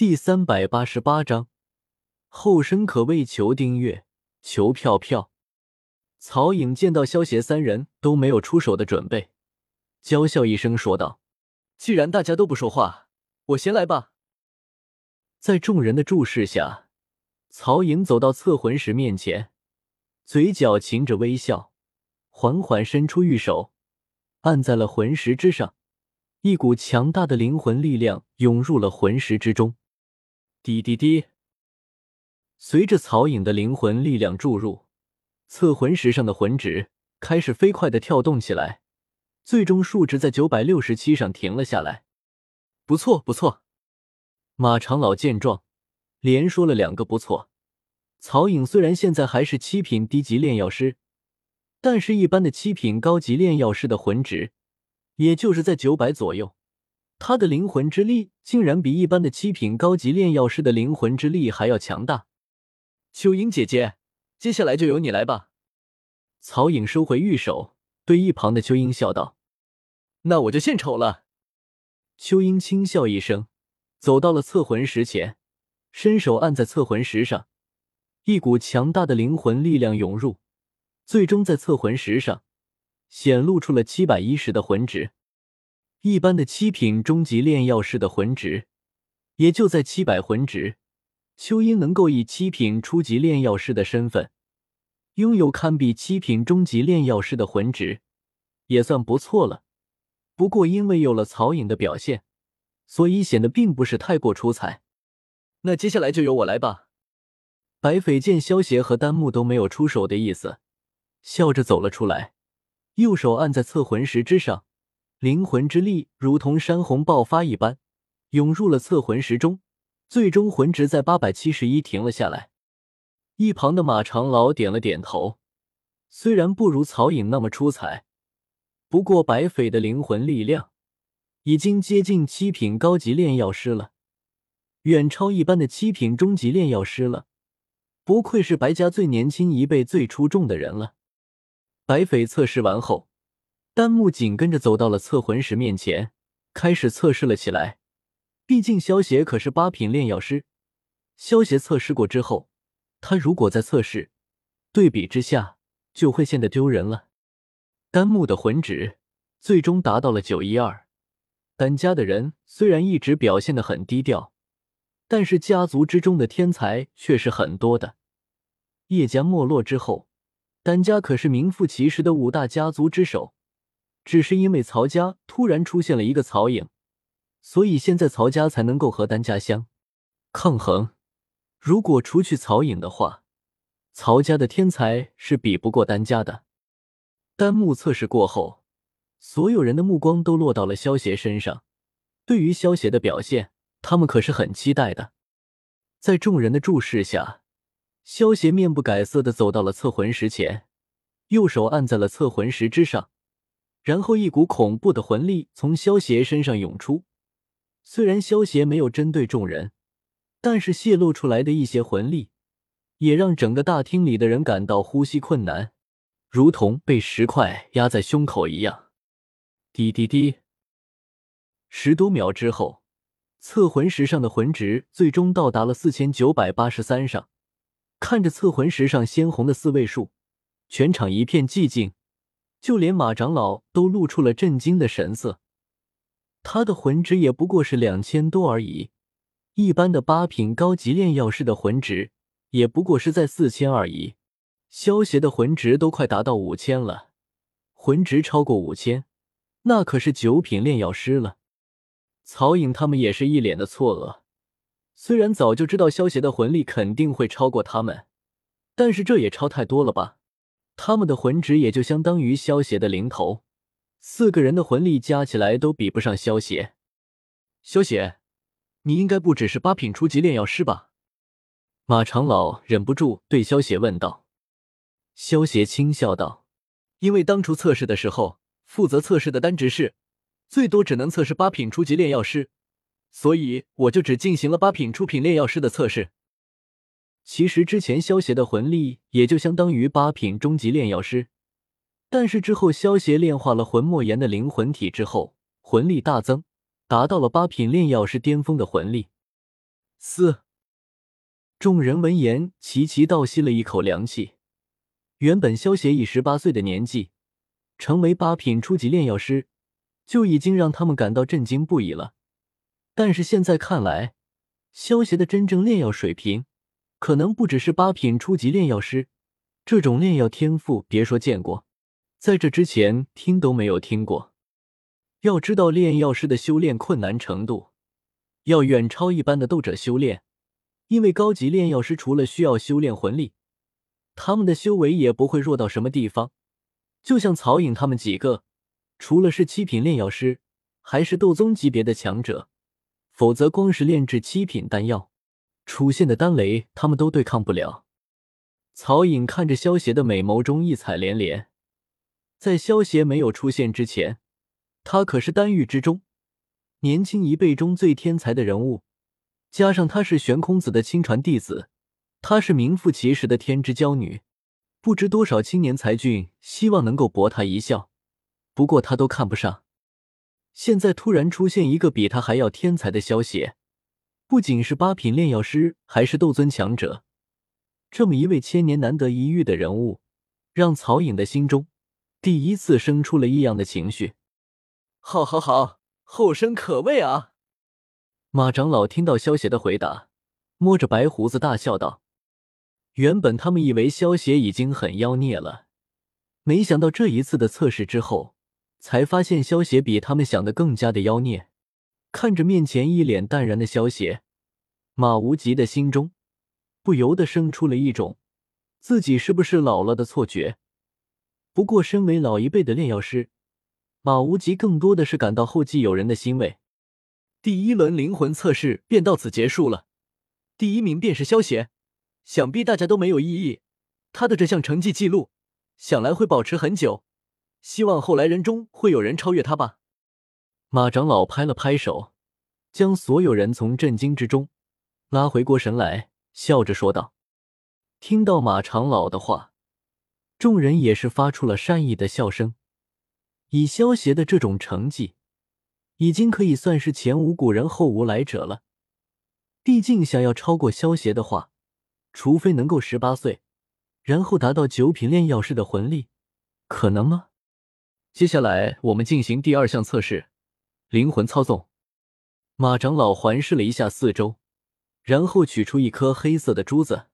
第三百八十八章，后生可畏，求订阅，求票票。曹颖见到萧协三人都没有出手的准备，娇笑一声说道：“既然大家都不说话，我先来吧。”在众人的注视下，曹颖走到测魂石面前，嘴角噙着微笑，缓缓伸出玉手，按在了魂石之上，一股强大的灵魂力量涌入了魂石之中。滴滴滴，随着曹颖的灵魂力量注入，测魂石上的魂值开始飞快的跳动起来，最终数值在九百六十七上停了下来。不错，不错。马长老见状，连说了两个不错。曹颖虽然现在还是七品低级炼药师，但是一般的七品高级炼药师的魂值，也就是在九百左右。他的灵魂之力竟然比一般的七品高级炼药师的灵魂之力还要强大。秋英姐姐，接下来就由你来吧。曹颖收回玉手，对一旁的秋英笑道：“那我就献丑了。”秋英轻笑一声，走到了测魂石前，伸手按在测魂石上，一股强大的灵魂力量涌入，最终在测魂石上显露出了七百一十的魂值。一般的七品中级炼药师的魂值，也就在七百魂值。秋英能够以七品初级炼药师的身份，拥有堪比七品中级炼药师的魂值，也算不错了。不过因为有了曹颖的表现，所以显得并不是太过出彩。那接下来就由我来吧。白匪见萧协和丹木都没有出手的意思，笑着走了出来，右手按在测魂石之上。灵魂之力如同山洪爆发一般，涌入了测魂石中，最终魂值在八百七十一停了下来。一旁的马长老点了点头，虽然不如曹颖那么出彩，不过白匪的灵魂力量已经接近七品高级炼药师了，远超一般的七品中级炼药师了。不愧是白家最年轻一辈、最出众的人了。白匪测试完后。丹木紧跟着走到了测魂石面前，开始测试了起来。毕竟萧协可是八品炼药师，萧协测试过之后，他如果再测试，对比之下就会显得丢人了。丹木的魂值最终达到了九一二。丹家的人虽然一直表现的很低调，但是家族之中的天才却是很多的。叶家没落之后，丹家可是名副其实的五大家族之首。只是因为曹家突然出现了一个曹颖，所以现在曹家才能够和丹家相抗衡。如果除去曹颖的话，曹家的天才是比不过丹家的。丹木测试过后，所有人的目光都落到了萧协身上。对于萧协的表现，他们可是很期待的。在众人的注视下，萧协面不改色的走到了测魂石前，右手按在了测魂石之上。然后，一股恐怖的魂力从萧邪身上涌出。虽然萧邪没有针对众人，但是泄露出来的一些魂力，也让整个大厅里的人感到呼吸困难，如同被石块压在胸口一样。滴滴滴，十多秒之后，测魂石上的魂值最终到达了四千九百八十三上。看着测魂石上鲜红的四位数，全场一片寂静。就连马长老都露出了震惊的神色，他的魂值也不过是两千多而已，一般的八品高级炼药师的魂值也不过是在四千而已。萧协的魂值都快达到五千了，魂值超过五千，那可是九品炼药师了。曹颖他们也是一脸的错愕，虽然早就知道萧协的魂力肯定会超过他们，但是这也超太多了吧？他们的魂值也就相当于萧协的零头，四个人的魂力加起来都比不上萧协。萧协，你应该不只是八品初级炼药师吧？马长老忍不住对萧协问道。萧协轻笑道：“因为当初测试的时候，负责测试的单值是最多只能测试八品初级炼药师，所以我就只进行了八品初品炼药师的测试。”其实之前萧协的魂力也就相当于八品中级炼药师，但是之后萧协炼化了魂莫言的灵魂体之后，魂力大增，达到了八品炼药师巅峰的魂力。四！众人闻言齐齐倒吸了一口凉气。原本萧协以十八岁的年纪成为八品初级炼药师，就已经让他们感到震惊不已了。但是现在看来，萧协的真正炼药水平可能不只是八品初级炼药师。这种炼药天赋，别说见过，在这之前听都没有听过。要知道，炼药师的修炼困难程度要远超一般的斗者修炼，因为高级炼药师除了需要修炼魂力。他们的修为也不会弱到什么地方，就像曹颖他们几个，除了是七品炼药师，还是斗宗级别的强者，否则光是炼制七品丹药，出现的丹雷他们都对抗不了。曹颖看着萧邪的美眸中异彩连连，在萧邪没有出现之前，他可是丹域之中年轻一辈中最天才的人物，加上他是玄空子的亲传弟子。她是名副其实的天之娇女，不知多少青年才俊希望能够博她一笑，不过她都看不上。现在突然出现一个比她还要天才的萧邪，不仅是八品炼药师，还是斗尊强者，这么一位千年难得一遇的人物，让曹颖的心中第一次生出了异样的情绪。好，好，好，后生可畏啊！马长老听到萧邪的回答，摸着白胡子大笑道。原本他们以为萧协已经很妖孽了，没想到这一次的测试之后，才发现萧协比他们想的更加的妖孽。看着面前一脸淡然的萧协，马无极的心中不由得生出了一种自己是不是老了的错觉。不过，身为老一辈的炼药师，马无极更多的是感到后继有人的欣慰。第一轮灵魂测试便到此结束了，第一名便是萧协。想必大家都没有异议，他的这项成绩记录，想来会保持很久。希望后来人中会有人超越他吧。马长老拍了拍手，将所有人从震惊之中拉回过神来，笑着说道：“听到马长老的话，众人也是发出了善意的笑声。以萧协的这种成绩，已经可以算是前无古人后无来者了。毕竟想要超过萧协的话，除非能够十八岁，然后达到九品炼药师的魂力，可能吗？接下来我们进行第二项测试，灵魂操纵。马长老环视了一下四周，然后取出一颗黑色的珠子，